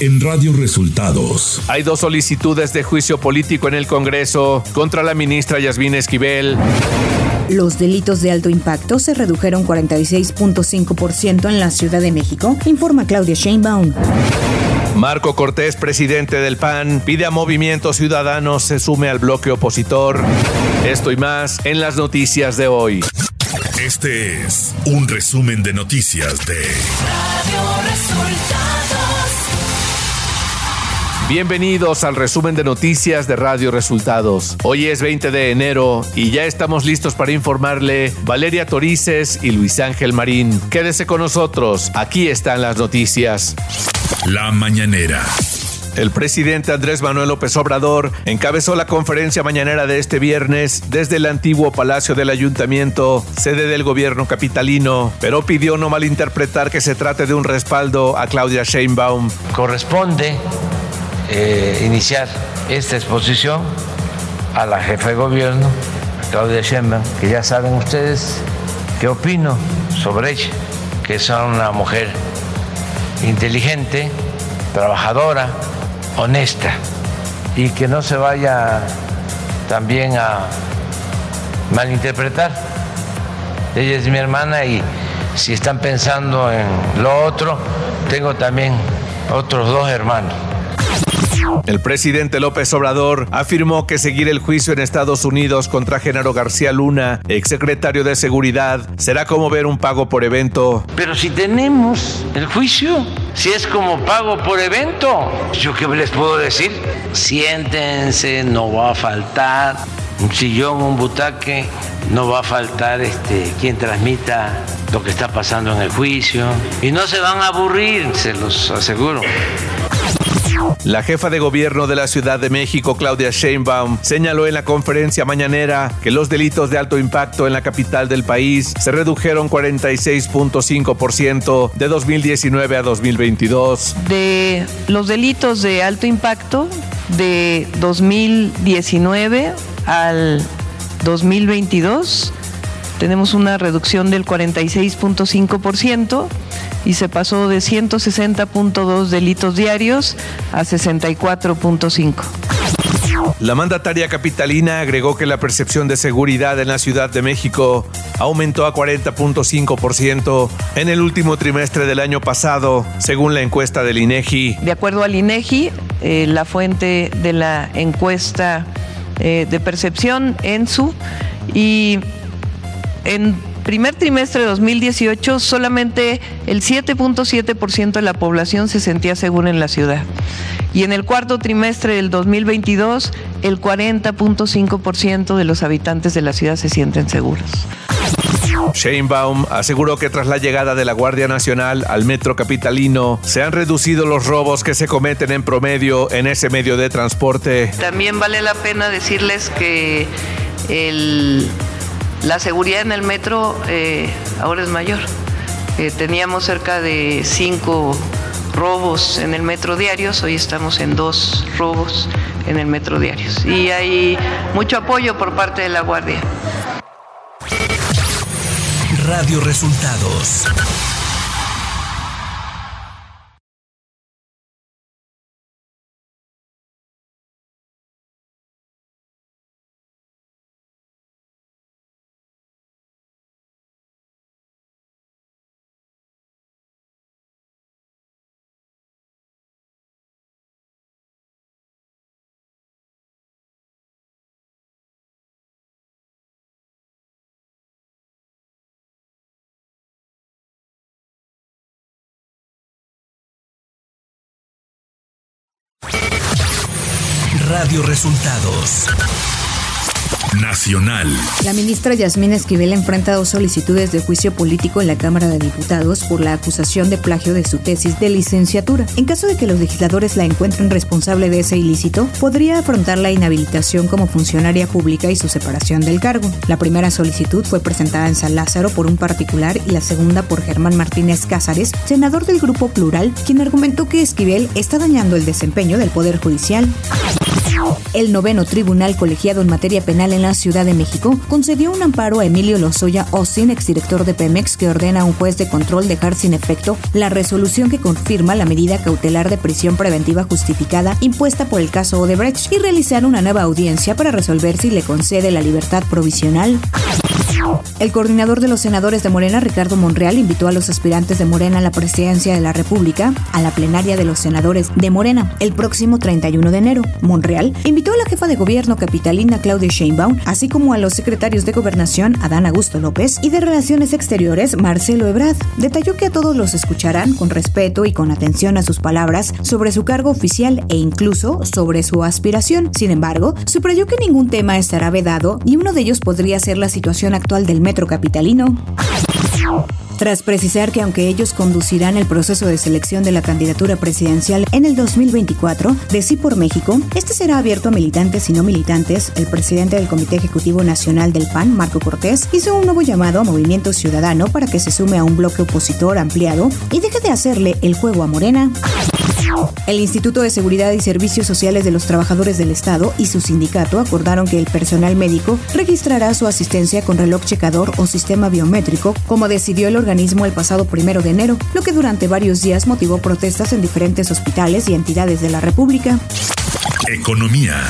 en Radio Resultados. Hay dos solicitudes de juicio político en el Congreso contra la ministra Yasmín Esquivel. Los delitos de alto impacto se redujeron 46.5% en la Ciudad de México, informa Claudia Sheinbaum. Marco Cortés, presidente del PAN, pide a Movimiento Ciudadano se sume al bloque opositor. Esto y más en las noticias de hoy. Este es un resumen de noticias de Radio Resultados. Bienvenidos al resumen de noticias de Radio Resultados. Hoy es 20 de enero y ya estamos listos para informarle Valeria Torices y Luis Ángel Marín. Quédese con nosotros, aquí están las noticias. La mañanera. El presidente Andrés Manuel López Obrador encabezó la conferencia mañanera de este viernes desde el antiguo Palacio del Ayuntamiento, sede del gobierno capitalino, pero pidió no malinterpretar que se trate de un respaldo a Claudia Sheinbaum. Corresponde eh, iniciar esta exposición a la jefa de gobierno, Claudia Sheinbaum, que ya saben ustedes qué opino sobre ella, que es una mujer inteligente, trabajadora, honesta y que no se vaya también a malinterpretar. Ella es mi hermana y si están pensando en lo otro, tengo también otros dos hermanos. El presidente López Obrador afirmó que seguir el juicio en Estados Unidos contra Genaro García Luna, exsecretario de Seguridad, será como ver un pago por evento. Pero si tenemos el juicio, si es como pago por evento, ¿yo qué les puedo decir? Siéntense, no va a faltar un sillón, un butaque, no va a faltar este, quien transmita lo que está pasando en el juicio. Y no se van a aburrir, se los aseguro. La jefa de gobierno de la Ciudad de México, Claudia Sheinbaum, señaló en la conferencia mañanera que los delitos de alto impacto en la capital del país se redujeron 46.5% de 2019 a 2022. De los delitos de alto impacto de 2019 al 2022 tenemos una reducción del 46.5% y se pasó de 160.2 delitos diarios a 64.5. La mandataria capitalina agregó que la percepción de seguridad en la Ciudad de México aumentó a 40.5% en el último trimestre del año pasado, según la encuesta del INEGI. De acuerdo al INEGI, eh, la fuente de la encuesta eh, de percepción ENSU y en primer trimestre de 2018 solamente el 7.7% de la población se sentía segura en la ciudad. Y en el cuarto trimestre del 2022 el 40.5% de los habitantes de la ciudad se sienten seguros. Sheinbaum aseguró que tras la llegada de la Guardia Nacional al metro capitalino se han reducido los robos que se cometen en promedio en ese medio de transporte. También vale la pena decirles que el la seguridad en el metro eh, ahora es mayor. Eh, teníamos cerca de cinco robos en el metro diarios, hoy estamos en dos robos en el metro diarios. Y hay mucho apoyo por parte de la Guardia. Radio Resultados Radio Resultados. Nacional. La ministra Yasmín Esquivel enfrenta dos solicitudes de juicio político en la Cámara de Diputados por la acusación de plagio de su tesis de licenciatura. En caso de que los legisladores la encuentren responsable de ese ilícito, podría afrontar la inhabilitación como funcionaria pública y su separación del cargo. La primera solicitud fue presentada en San Lázaro por un particular y la segunda por Germán Martínez Cázares, senador del Grupo Plural, quien argumentó que Esquivel está dañando el desempeño del Poder Judicial. El noveno tribunal colegiado en materia penal en la Ciudad de México concedió un amparo a Emilio Lozoya Austin, exdirector de Pemex, que ordena a un juez de control dejar sin efecto la resolución que confirma la medida cautelar de prisión preventiva justificada impuesta por el caso Odebrecht y realizar una nueva audiencia para resolver si le concede la libertad provisional. El coordinador de los senadores de Morena, Ricardo Monreal, invitó a los aspirantes de Morena a la presidencia de la República a la plenaria de los senadores de Morena el próximo 31 de enero. Monreal invitó a la jefa de gobierno capitalina Claudia Sheinbaum, así como a los secretarios de gobernación Adán Augusto López y de Relaciones Exteriores Marcelo Ebrard. Detalló que a todos los escucharán con respeto y con atención a sus palabras sobre su cargo oficial e incluso sobre su aspiración. Sin embargo, subrayó que ningún tema estará vedado y uno de ellos podría ser la situación actual del metro capitalino. Tras precisar que aunque ellos conducirán el proceso de selección de la candidatura presidencial en el 2024 de Sí por México, este será abierto a militantes y no militantes, el presidente del Comité Ejecutivo Nacional del PAN, Marco Cortés, hizo un nuevo llamado a Movimiento Ciudadano para que se sume a un bloque opositor ampliado y deje de hacerle el juego a Morena. El Instituto de Seguridad y Servicios Sociales de los Trabajadores del Estado y su sindicato acordaron que el personal médico registrará su asistencia con reloj checador o sistema biométrico, como decidió el organismo el pasado primero de enero, lo que durante varios días motivó protestas en diferentes hospitales y entidades de la República. Economía.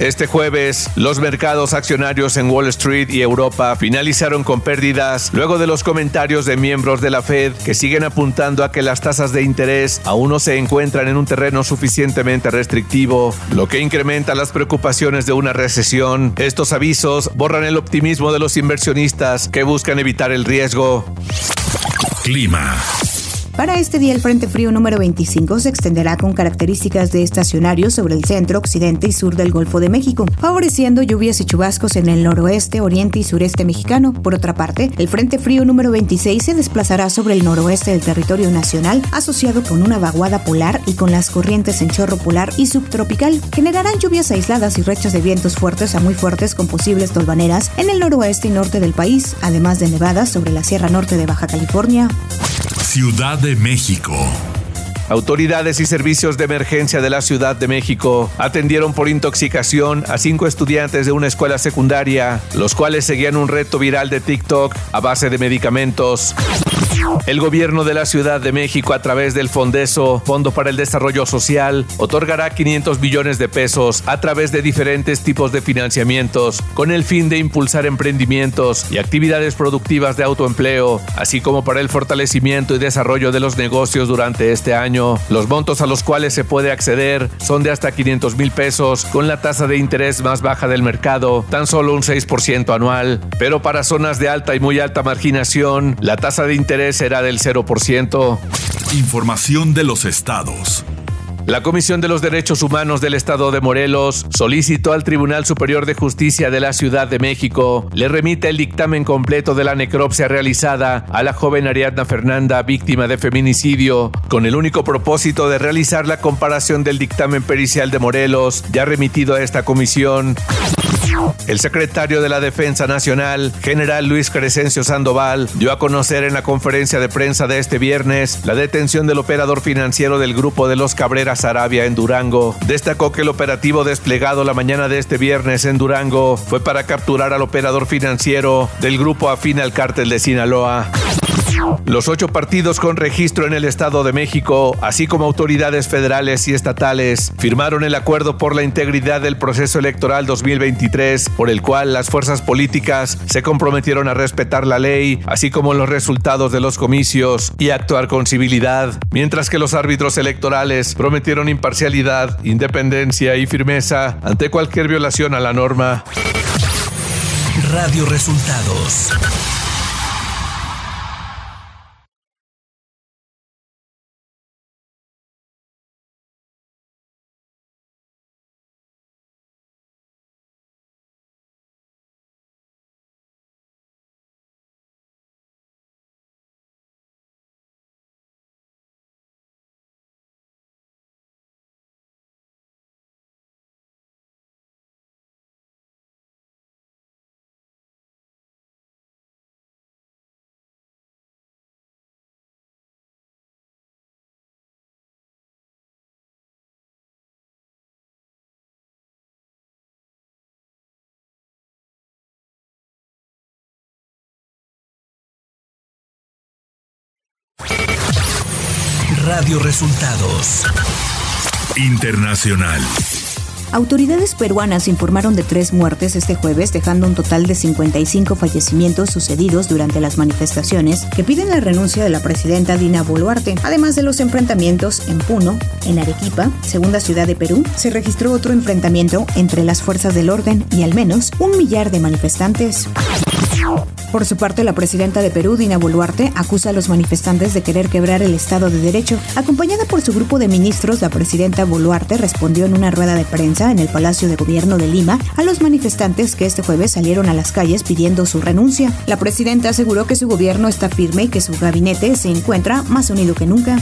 Este jueves, los mercados accionarios en Wall Street y Europa finalizaron con pérdidas luego de los comentarios de miembros de la Fed que siguen apuntando a que las tasas de interés aún no se encuentran en un terreno suficientemente restrictivo, lo que incrementa las preocupaciones de una recesión. Estos avisos borran el optimismo de los inversionistas que buscan evitar el riesgo. Clima. Para este día el Frente Frío número 25 se extenderá con características de estacionario sobre el centro, occidente y sur del Golfo de México, favoreciendo lluvias y chubascos en el noroeste, oriente y sureste mexicano. Por otra parte, el Frente Frío número 26 se desplazará sobre el noroeste del territorio nacional, asociado con una vaguada polar y con las corrientes en chorro polar y subtropical. Generarán lluvias aisladas y rechas de vientos fuertes a muy fuertes con posibles tolvaneras en el noroeste y norte del país, además de nevadas sobre la Sierra Norte de Baja California. Ciudad de México. Autoridades y servicios de emergencia de la Ciudad de México atendieron por intoxicación a cinco estudiantes de una escuela secundaria, los cuales seguían un reto viral de TikTok a base de medicamentos. El gobierno de la Ciudad de México, a través del Fondeso, Fondo para el Desarrollo Social, otorgará 500 millones de pesos a través de diferentes tipos de financiamientos, con el fin de impulsar emprendimientos y actividades productivas de autoempleo, así como para el fortalecimiento y desarrollo de los negocios durante este año. Los montos a los cuales se puede acceder son de hasta 500 mil pesos, con la tasa de interés más baja del mercado, tan solo un 6% anual. Pero para zonas de alta y muy alta marginación, la tasa de interés será del 0%. Información de los estados. La Comisión de los Derechos Humanos del Estado de Morelos solicitó al Tribunal Superior de Justicia de la Ciudad de México le remite el dictamen completo de la necropsia realizada a la joven Ariadna Fernanda, víctima de feminicidio, con el único propósito de realizar la comparación del dictamen pericial de Morelos ya remitido a esta comisión. El secretario de la Defensa Nacional, general Luis Crescencio Sandoval, dio a conocer en la conferencia de prensa de este viernes la detención del operador financiero del grupo de los Cabreras Arabia en Durango. Destacó que el operativo desplegado la mañana de este viernes en Durango fue para capturar al operador financiero del grupo afín al cártel de Sinaloa. Los ocho partidos con registro en el Estado de México, así como autoridades federales y estatales, firmaron el acuerdo por la integridad del proceso electoral 2023, por el cual las fuerzas políticas se comprometieron a respetar la ley, así como los resultados de los comicios y actuar con civilidad, mientras que los árbitros electorales prometieron imparcialidad, independencia y firmeza ante cualquier violación a la norma. Radio Resultados Radio Resultados Internacional. Autoridades peruanas informaron de tres muertes este jueves, dejando un total de 55 fallecimientos sucedidos durante las manifestaciones que piden la renuncia de la presidenta Dina Boluarte. Además de los enfrentamientos en Puno, en Arequipa, segunda ciudad de Perú, se registró otro enfrentamiento entre las fuerzas del orden y al menos un millar de manifestantes. Por su parte, la presidenta de Perú, Dina Boluarte, acusa a los manifestantes de querer quebrar el Estado de Derecho. Acompañada por su grupo de ministros, la presidenta Boluarte respondió en una rueda de prensa en el Palacio de Gobierno de Lima a los manifestantes que este jueves salieron a las calles pidiendo su renuncia. La presidenta aseguró que su gobierno está firme y que su gabinete se encuentra más unido que nunca.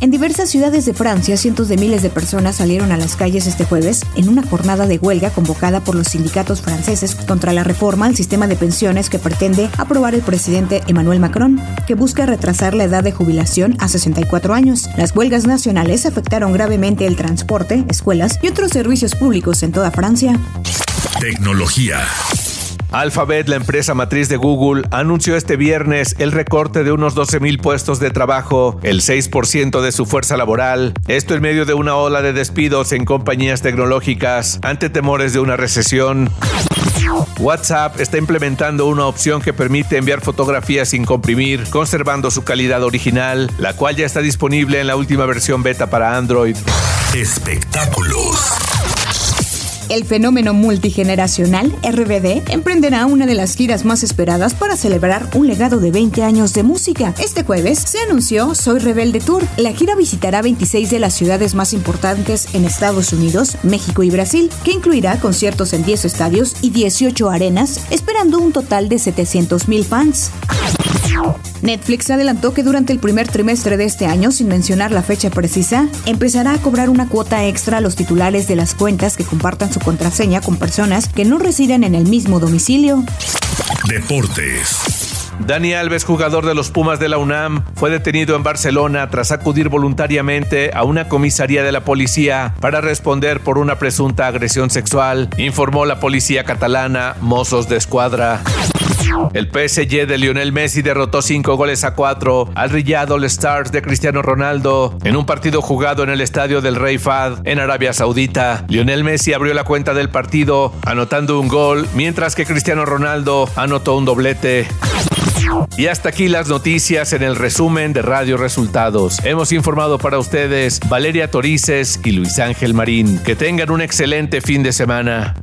En diversas ciudades de Francia, cientos de miles de personas salieron a las calles este jueves en una jornada de huelga convocada por los sindicatos franceses contra la reforma al sistema de pensiones que pretende aprobar el presidente Emmanuel Macron, que busca retrasar la edad de jubilación a 64 años. Las huelgas nacionales afectaron gravemente el transporte, escuelas y otros servicios públicos en toda Francia. Tecnología. Alphabet, la empresa matriz de Google, anunció este viernes el recorte de unos 12.000 puestos de trabajo, el 6% de su fuerza laboral. Esto en medio de una ola de despidos en compañías tecnológicas ante temores de una recesión. WhatsApp está implementando una opción que permite enviar fotografías sin comprimir, conservando su calidad original, la cual ya está disponible en la última versión beta para Android. Espectáculos. El fenómeno multigeneracional RBD emprenderá una de las giras más esperadas para celebrar un legado de 20 años de música. Este jueves se anunció Soy Rebelde Tour. La gira visitará 26 de las ciudades más importantes en Estados Unidos, México y Brasil, que incluirá conciertos en 10 estadios y 18 arenas, esperando un total de 700 mil fans. Netflix adelantó que durante el primer trimestre de este año, sin mencionar la fecha precisa, empezará a cobrar una cuota extra a los titulares de las cuentas que compartan su contraseña con personas que no residen en el mismo domicilio. Deportes. Dani Alves, jugador de los Pumas de la UNAM, fue detenido en Barcelona tras acudir voluntariamente a una comisaría de la policía para responder por una presunta agresión sexual, informó la policía catalana Mozos de Escuadra. El PSG de Lionel Messi derrotó 5 goles a 4 al Riyadh All Stars de Cristiano Ronaldo en un partido jugado en el estadio del Rey Fad en Arabia Saudita. Lionel Messi abrió la cuenta del partido anotando un gol, mientras que Cristiano Ronaldo anotó un doblete. Y hasta aquí las noticias en el resumen de Radio Resultados. Hemos informado para ustedes Valeria Torices y Luis Ángel Marín. Que tengan un excelente fin de semana.